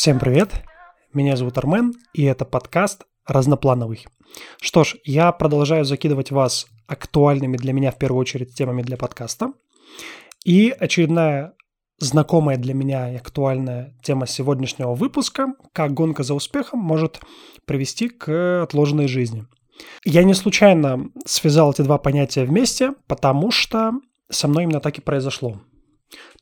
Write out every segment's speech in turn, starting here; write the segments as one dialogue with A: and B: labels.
A: Всем привет! Меня зовут Армен, и это подкаст «Разноплановый». Что ж, я продолжаю закидывать вас актуальными для меня в первую очередь темами для подкаста. И очередная знакомая для меня и актуальная тема сегодняшнего выпуска – как гонка за успехом может привести к отложенной жизни. Я не случайно связал эти два понятия вместе, потому что со мной именно так и произошло.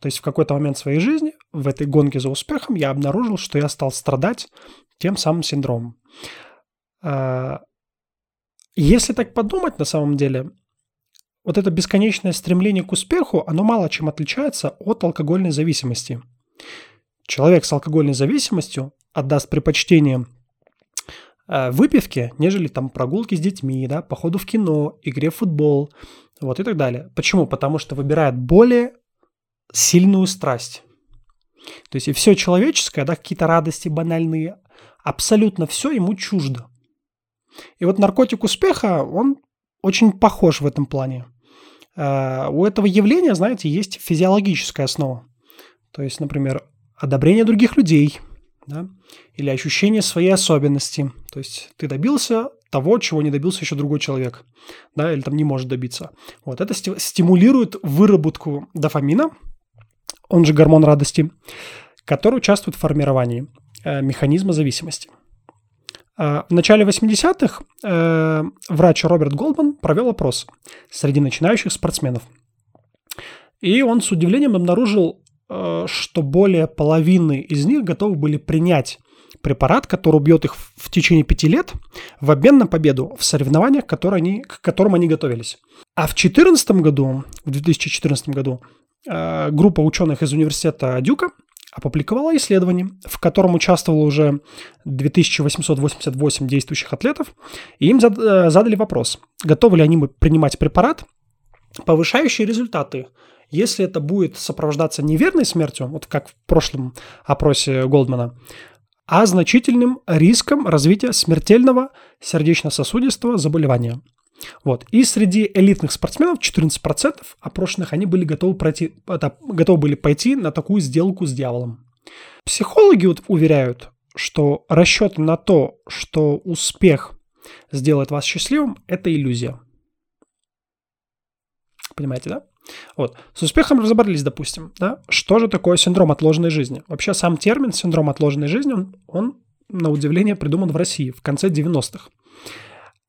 A: То есть в какой-то момент своей жизни, в этой гонке за успехом, я обнаружил, что я стал страдать тем самым синдромом. А, если так подумать, на самом деле, вот это бесконечное стремление к успеху, оно мало чем отличается от алкогольной зависимости. Человек с алкогольной зависимостью отдаст предпочтение а, выпивке, нежели там прогулки с детьми, да, походу в кино, игре в футбол, вот и так далее. Почему? Потому что выбирает более сильную страсть. То есть и все человеческое, да, какие-то радости банальные, абсолютно все ему чуждо. И вот наркотик успеха, он очень похож в этом плане. Uh, у этого явления, знаете, есть физиологическая основа. То есть, например, одобрение других людей, да, или ощущение своей особенности. То есть ты добился того, чего не добился еще другой человек, да, или там не может добиться. Вот это стимулирует выработку дофамина, он же гормон радости, который участвует в формировании э, механизма зависимости. Э, в начале 80-х э, врач Роберт Голдман провел опрос среди начинающих спортсменов. И он с удивлением обнаружил, э, что более половины из них готовы были принять препарат, который убьет их в течение пяти лет в обмен на победу в соревнованиях, которые они, к которым они готовились. А в 2014 году, в 2014 году группа ученых из университета Дюка опубликовала исследование, в котором участвовало уже 2888 действующих атлетов, и им э, задали вопрос, готовы ли они принимать препарат, повышающий результаты, если это будет сопровождаться неверной смертью, вот как в прошлом опросе Голдмана, а значительным риском развития смертельного сердечно-сосудистого заболевания – вот. И среди элитных спортсменов 14% опрошенных они были готовы, пройти, это, готовы были пойти на такую сделку с дьяволом. Психологи вот уверяют, что расчет на то, что успех сделает вас счастливым, это иллюзия. Понимаете, да? Вот. С успехом разобрались, допустим, да? Что же такое синдром отложенной жизни? Вообще сам термин синдром отложенной жизни, он, он на удивление придуман в России в конце 90-х.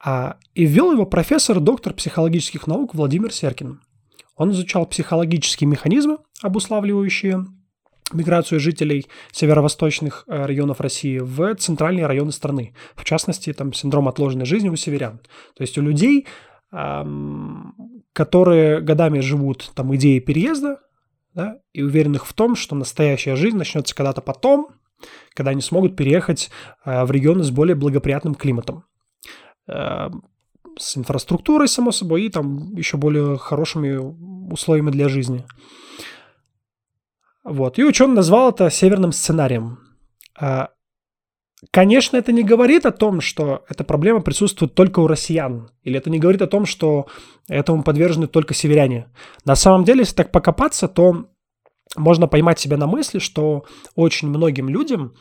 A: А, и ввел его профессор, доктор психологических наук Владимир Серкин. Он изучал психологические механизмы, обуславливающие миграцию жителей северо-восточных э, районов России в центральные районы страны. В частности, там синдром отложенной жизни у северян. То есть у людей, которые годами живут там идеей переезда, да, и уверенных в том, что настоящая жизнь начнется когда-то потом, когда они смогут переехать э, в регионы с более благоприятным климатом. Э, с инфраструктурой, само собой, и там еще более хорошими условиями для жизни. Вот. И ученый назвал это северным сценарием. Э, конечно, это не говорит о том, что эта проблема присутствует только у россиян. Или это не говорит о том, что этому подвержены только северяне. На самом деле, если так покопаться, то можно поймать себя на мысли, что очень многим людям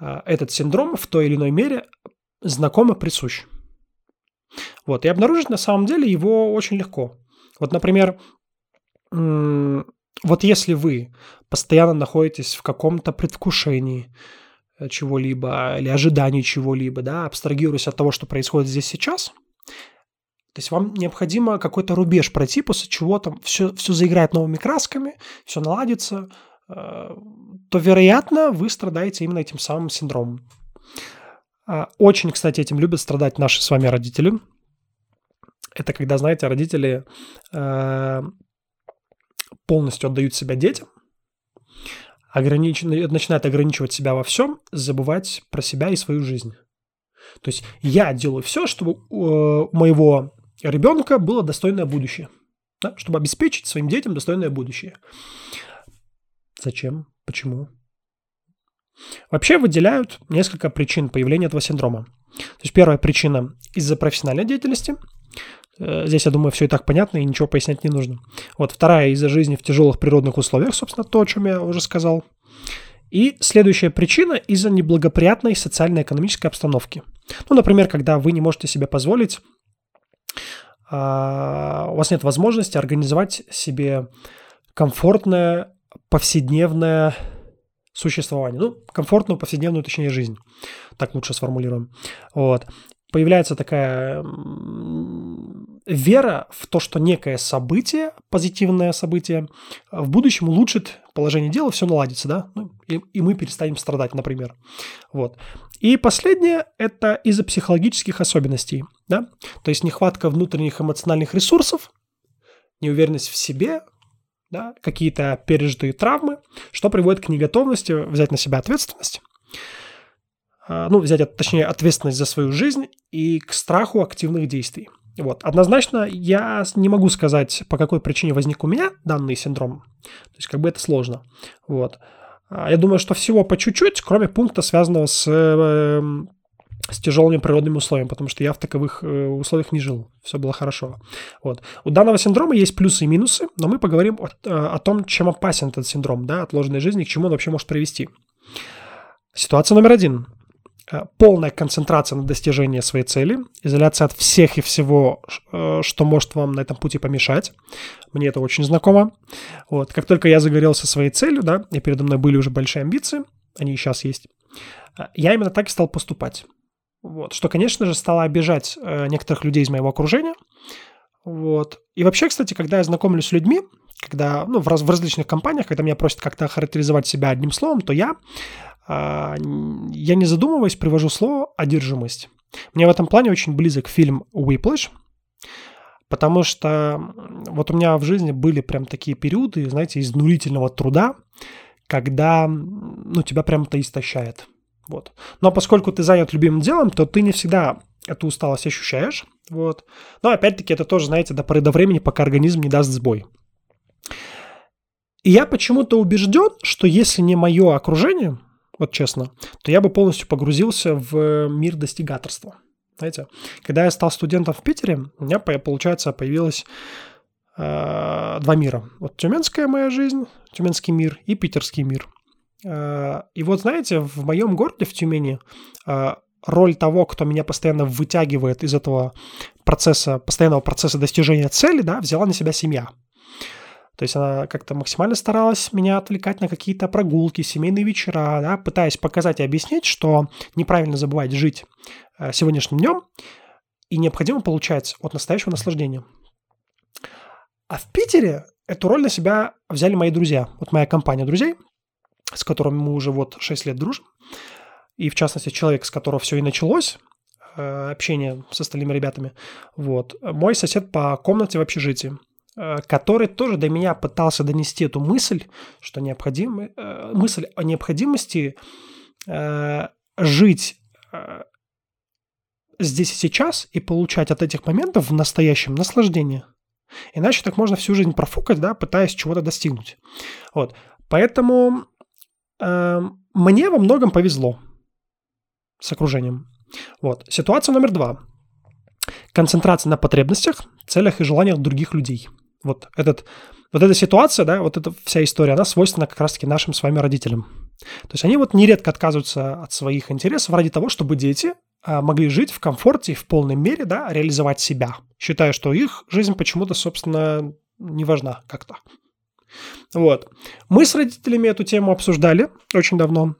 A: э, этот синдром в той или иной мере знаком и присущ. Вот, и обнаружить на самом деле его очень легко. Вот, например, вот если вы постоянно находитесь в каком-то предвкушении э, чего-либо или ожидании чего-либо, да, абстрагируясь от того, что происходит здесь сейчас, то есть вам необходимо какой-то рубеж пройти, после чего там все, все заиграет новыми красками, все наладится, э, то, вероятно, вы страдаете именно этим самым синдромом. А, очень, кстати, этим любят страдать наши с вами родители. Это когда, знаете, родители э, полностью отдают себя детям, огранич... начинают ограничивать себя во всем, забывать про себя и свою жизнь. То есть я делаю все, чтобы у моего ребенка было достойное будущее, да? чтобы обеспечить своим детям достойное будущее. Зачем? Почему? Вообще выделяют несколько причин появления этого синдрома. То есть первая причина из-за профессиональной деятельности. Э, здесь, я думаю, все и так понятно, и ничего пояснять не нужно. Вот вторая из-за жизни в тяжелых природных условиях, собственно, то, о чем я уже сказал. И следующая причина из-за неблагоприятной социально-экономической обстановки. Ну, например, когда вы не можете себе позволить, а, у вас нет возможности организовать себе комфортное повседневное существование. Ну, комфортную повседневную, точнее, жизнь. Так лучше сформулируем. Вот. Появляется такая вера в то, что некое событие, позитивное событие, в будущем улучшит положение дела, все наладится, да, ну, и, и мы перестанем страдать, например. Вот. И последнее – это из-за психологических особенностей, да, то есть нехватка внутренних эмоциональных ресурсов, неуверенность в себе, да, какие-то пережитые травмы, что приводит к неготовности взять на себя ответственность, а, ну, взять, точнее, ответственность за свою жизнь и к страху активных действий. Вот. Однозначно я не могу сказать, по какой причине возник у меня данный синдром. То есть как бы это сложно. Вот. А, я думаю, что всего по чуть-чуть, кроме пункта, связанного с, эм, с тяжелыми природными условиями, потому что я в таковых э, условиях не жил. Все было хорошо. Вот. У данного синдрома есть плюсы и минусы, но мы поговорим о, э, о том, чем опасен этот синдром, да, отложенной жизни, к чему он вообще может привести. Ситуация номер один. Э, полная концентрация на достижении своей цели, изоляция от всех и всего, э, что может вам на этом пути помешать. Мне это очень знакомо. Вот. Как только я загорелся своей целью, да, и передо мной были уже большие амбиции, они и сейчас есть, э, я именно так и стал поступать. Вот. Что, конечно же, стало обижать некоторых людей из моего окружения. Вот. И вообще, кстати, когда я знакомлюсь с людьми, когда, ну, в, раз, в различных компаниях, когда меня просят как-то характеризовать себя одним словом, то я я не задумываясь привожу слово «одержимость». Мне в этом плане очень близок фильм «Whiplash», потому что вот у меня в жизни были прям такие периоды, знаете, изнурительного труда, когда, ну, тебя прям-то истощает. Вот. Но поскольку ты занят любимым делом, то ты не всегда эту усталость ощущаешь. Вот. Но опять-таки это тоже, знаете, до поры до времени, пока организм не даст сбой. И я почему-то убежден, что если не мое окружение, вот честно, то я бы полностью погрузился в мир достигаторства. Знаете, когда я стал студентом в Питере, у меня, получается, появилось э, два мира. Вот тюменская моя жизнь, тюменский мир и питерский мир. Э, и вот, знаете, в моем городе, в Тюмени, э, роль того, кто меня постоянно вытягивает из этого процесса, постоянного процесса достижения цели, да, взяла на себя семья. То есть она как-то максимально старалась меня отвлекать на какие-то прогулки, семейные вечера, да, пытаясь показать и объяснить, что неправильно забывать жить э, сегодняшним днем и необходимо получать от настоящего наслаждения. А в Питере эту роль на себя взяли мои друзья. Вот моя компания друзей, с которыми мы уже вот 6 лет дружим. И в частности человек, с которого все и началось, э, общение с остальными ребятами. Вот. Мой сосед по комнате в общежитии. Э, который тоже до меня пытался донести эту мысль, что необходимо, э, мысль о необходимости э, жить здесь и сейчас и получать от этих моментов в настоящем наслаждение. Иначе так можно всю жизнь профукать, да, пытаясь чего-то достигнуть. Вот. Поэтому э, мне во многом повезло с окружением. Вот. Ситуация номер два. Концентрация на потребностях, целях и желаниях других людей – вот, этот, вот эта ситуация, да, вот эта вся история, она свойственна как раз-таки нашим с вами родителям. То есть они вот нередко отказываются от своих интересов ради того, чтобы дети а, могли жить в комфорте и в полной мере, да, реализовать себя, считая, что их жизнь почему-то, собственно, не важна как-то. Вот. Мы с родителями эту тему обсуждали очень давно.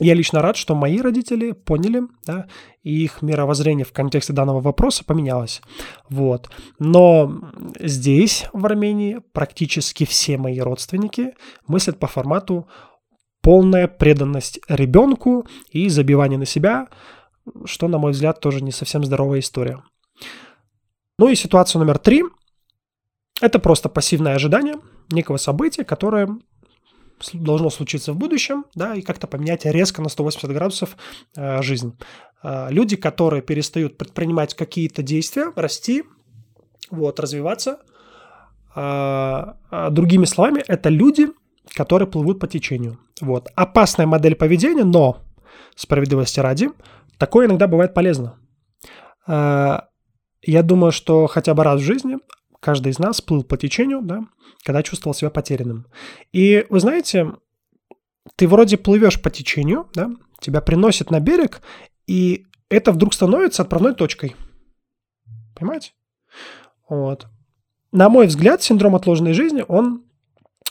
A: Я лично рад, что мои родители поняли, да, и их мировоззрение в контексте данного вопроса поменялось. Вот. Но здесь, в Армении, практически все мои родственники мыслят по формату полная преданность ребенку и забивание на себя, что, на мой взгляд, тоже не совсем здоровая история. Ну и ситуация номер три – это просто пассивное ожидание некого события, которое должно случиться в будущем, да, и как-то поменять резко на 180 градусов э, жизнь. Э, люди, которые перестают предпринимать какие-то действия, расти, вот, развиваться, э, э, другими словами, это люди, которые плывут по течению. Вот. Опасная модель поведения, но справедливости ради, такое иногда бывает полезно. Э, я думаю, что хотя бы раз в жизни каждый из нас плыл по течению, да, когда чувствовал себя потерянным. И вы знаете, ты вроде плывешь по течению, да, тебя приносит на берег, и это вдруг становится отправной точкой. Понимаете? Вот. На мой взгляд, синдром отложенной жизни, он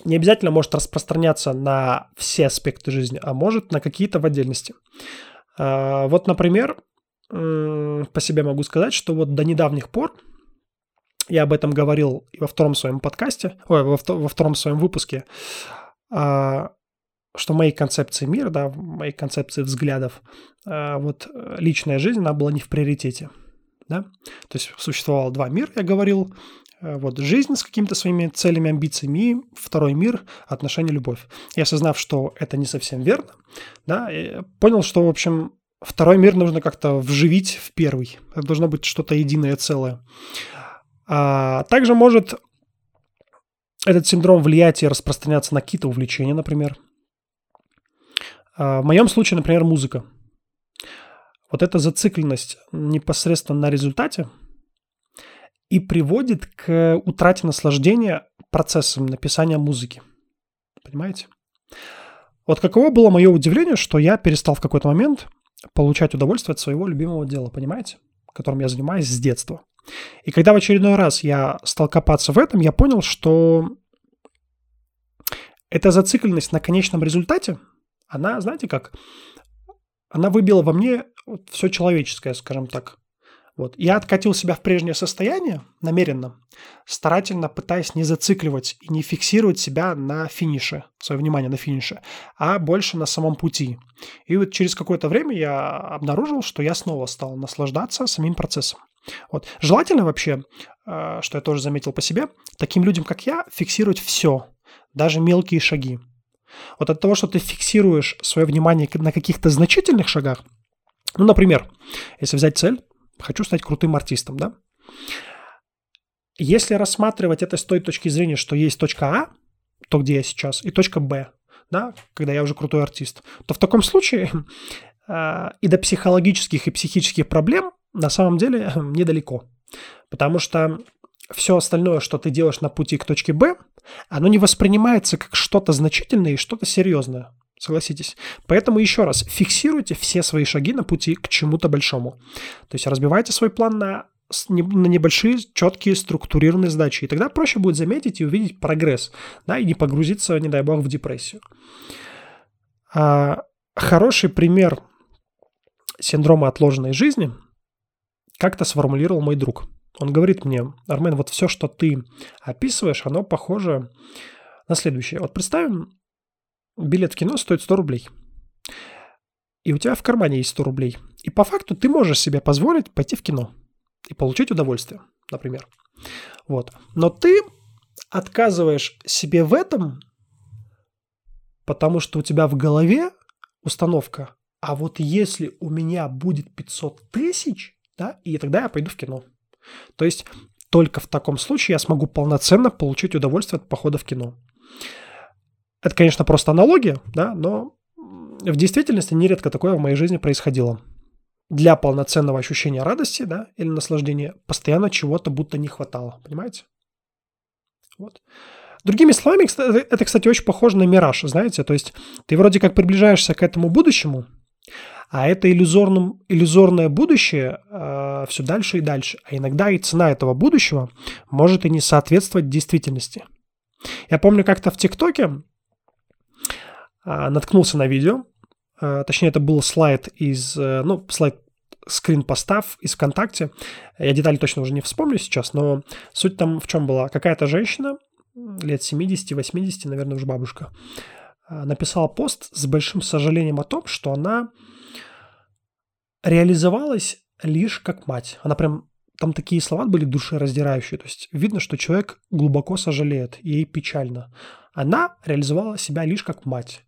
A: не обязательно может распространяться на все аспекты жизни, а может на какие-то в отдельности. А, вот, например, по себе могу сказать, что вот до недавних пор я об этом говорил и во втором своем подкасте, ой, во, во втором своем выпуске, а, что моей концепции мира, да, моей концепции взглядов, а, вот личная жизнь, она была не в приоритете. Да? То есть существовало два мира, я говорил, а, вот жизнь с какими-то своими целями, амбициями, и второй мир – отношения, любовь. Я осознав, что это не совсем верно, да, понял, что, в общем, второй мир нужно как-то вживить в первый. Это должно быть что-то единое целое. А также может этот синдром влиять и распространяться на какие-то увлечения, например. А в моем случае, например, музыка. Вот эта зацикленность непосредственно на результате и приводит к утрате наслаждения процессом написания музыки. Понимаете? Вот каково было мое удивление, что я перестал в какой-то момент получать удовольствие от своего любимого дела, понимаете? Которым я занимаюсь с детства. И когда в очередной раз я стал копаться в этом, я понял, что эта зацикленность на конечном результате, она, знаете как, она выбила во мне все человеческое, скажем так. Вот. Я откатил себя в прежнее состояние намеренно, старательно пытаясь не зацикливать и не фиксировать себя на финише, свое внимание на финише, а больше на самом пути. И вот через какое-то время я обнаружил, что я снова стал наслаждаться самим процессом. Вот. Желательно вообще, э, что я тоже заметил по себе, таким людям, как я, фиксировать все, даже мелкие шаги. Вот от того, что ты фиксируешь свое внимание на каких-то значительных шагах, ну, например, если взять цель, хочу стать крутым артистом, да? Если рассматривать это с той точки зрения, что есть точка А, то, где я сейчас, и точка Б, да, когда я уже крутой артист, то в таком случае э, и до психологических и психических проблем на самом деле недалеко. Потому что все остальное, что ты делаешь на пути к точке Б, оно не воспринимается как что-то значительное и что-то серьезное. Согласитесь. Поэтому еще раз, фиксируйте все свои шаги на пути к чему-то большому. То есть разбивайте свой план на, на небольшие, четкие, структурированные задачи. И тогда проще будет заметить и увидеть прогресс, да, и не погрузиться, не дай бог, в депрессию. А, хороший пример синдрома отложенной жизни как-то сформулировал мой друг. Он говорит мне, Армен, вот все, что ты описываешь, оно похоже на следующее. Вот представим, билет в кино стоит 100 рублей. И у тебя в кармане есть 100 рублей. И по факту ты можешь себе позволить пойти в кино и получить удовольствие, например. Вот. Но ты отказываешь себе в этом, потому что у тебя в голове установка, а вот если у меня будет 500 тысяч, да, и тогда я пойду в кино. То есть только в таком случае я смогу полноценно получить удовольствие от похода в кино. Это, конечно, просто аналогия, да, но в действительности нередко такое в моей жизни происходило. Для полноценного ощущения радости, да, или наслаждения постоянно чего-то будто не хватало, понимаете? Вот. Другими словами, это, кстати, очень похоже на мираж, знаете, то есть ты вроде как приближаешься к этому будущему, а это иллюзорным, иллюзорное будущее э, все дальше и дальше. А иногда и цена этого будущего может и не соответствовать действительности. Я помню как-то в ТикТоке наткнулся на видео, э, точнее это был слайд из, э, ну, слайд скрин постав из ВКонтакте. Я детали точно уже не вспомню сейчас, но суть там в чем была. Какая-то женщина, лет 70-80, наверное, уже бабушка, э, написала пост с большим сожалением о том, что она реализовалась лишь как мать. Она прям там такие слова были душераздирающие. То есть видно, что человек глубоко сожалеет, ей печально. Она реализовала себя лишь как мать.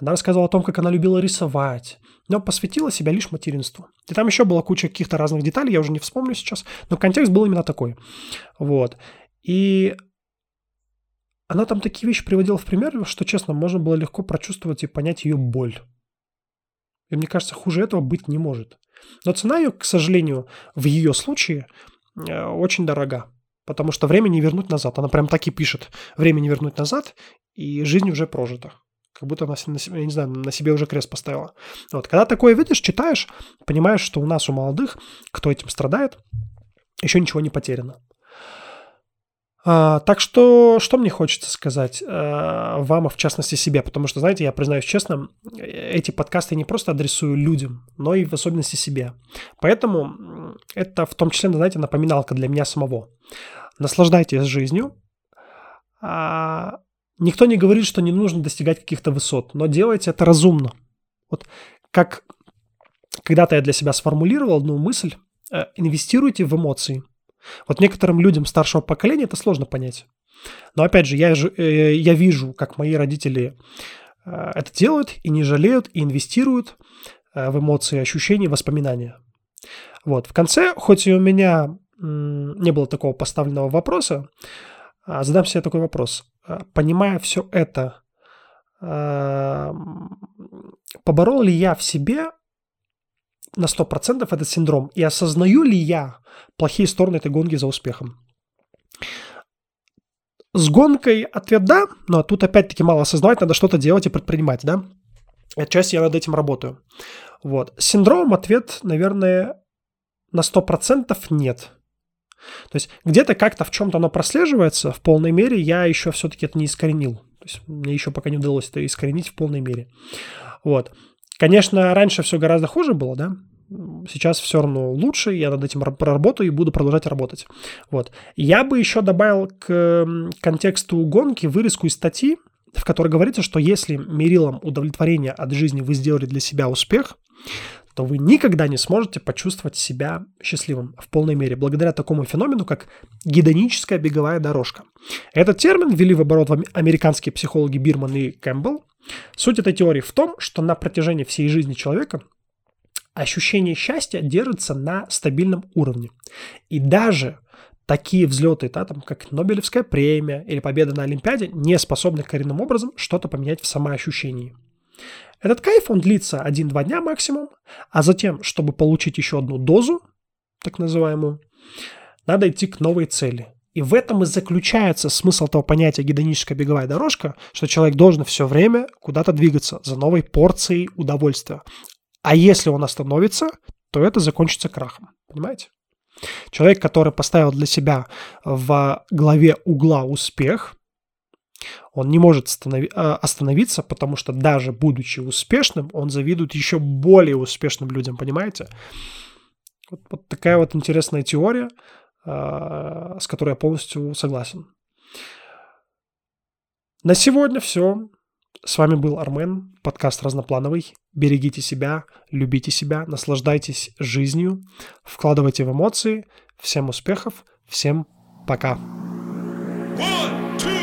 A: Она рассказывала о том, как она любила рисовать, но посвятила себя лишь материнству. И там еще была куча каких-то разных деталей, я уже не вспомню сейчас, но контекст был именно такой. Вот. И она там такие вещи приводила в пример, что, честно, можно было легко прочувствовать и понять ее боль. И мне кажется, хуже этого быть не может. Но цена ее, к сожалению, в ее случае э, очень дорога. Потому что время не вернуть назад. Она прям так и пишет. Время не вернуть назад, и жизнь уже прожита. Как будто она, я не знаю, на себе уже крест поставила. Вот, когда такое видишь, читаешь, понимаешь, что у нас, у молодых, кто этим страдает, еще ничего не потеряно. А, так что, что мне хочется сказать а, вам, а в частности себе, потому что, знаете, я признаюсь честно, эти подкасты не просто адресую людям, но и в особенности себе. Поэтому это в том числе, знаете, напоминалка для меня самого. Наслаждайтесь жизнью. А, никто не говорит, что не нужно достигать каких-то высот, но делайте это разумно. Вот как когда-то я для себя сформулировал одну мысль, э, инвестируйте в эмоции – вот некоторым людям старшего поколения это сложно понять. Но опять же, я, э, я вижу, как мои родители э, это делают и не жалеют, и инвестируют э, в эмоции, ощущения, воспоминания. Вот. В конце, хоть и у меня не было такого поставленного вопроса, а, задам себе такой вопрос. Понимая все это, поборол ли я в себе на 100% этот синдром? И осознаю ли я плохие стороны этой гонки за успехом? С гонкой ответ да, но тут опять-таки мало осознавать, надо что-то делать и предпринимать, да? Отчасти я над этим работаю. Вот. С синдромом ответ, наверное, на 100% нет. То есть где-то как-то в чем-то оно прослеживается в полной мере, я еще все-таки это не искоренил. То есть мне еще пока не удалось это искоренить в полной мере. Вот. Конечно, раньше все гораздо хуже было, да? Сейчас все равно лучше, я над этим проработаю и буду продолжать работать. Вот. Я бы еще добавил к контексту гонки вырезку из статьи, в которой говорится, что если мерилом удовлетворения от жизни вы сделали для себя успех, то вы никогда не сможете почувствовать себя счастливым в полной мере, благодаря такому феномену, как гедоническая беговая дорожка. Этот термин ввели в оборот американские психологи Бирман и Кэмпбелл, Суть этой теории в том, что на протяжении всей жизни человека ощущение счастья держится на стабильном уровне. И даже такие взлеты, да, там, как Нобелевская премия или победа на Олимпиаде, не способны коренным образом что-то поменять в самоощущении. Этот кайф, он длится 1-2 дня максимум, а затем, чтобы получить еще одну дозу, так называемую, надо идти к новой цели. И в этом и заключается смысл того понятия гедоническая беговая дорожка, что человек должен все время куда-то двигаться за новой порцией удовольствия. А если он остановится, то это закончится крахом. Понимаете? Человек, который поставил для себя в главе угла успех, он не может а, остановиться, потому что даже будучи успешным, он завидует еще более успешным людям, понимаете? Вот, вот такая вот интересная теория. А, с которой я полностью согласен. На сегодня все. С вами был Армен, подкаст разноплановый. Берегите себя, любите себя, наслаждайтесь жизнью, вкладывайте в эмоции. Всем успехов, всем пока. One.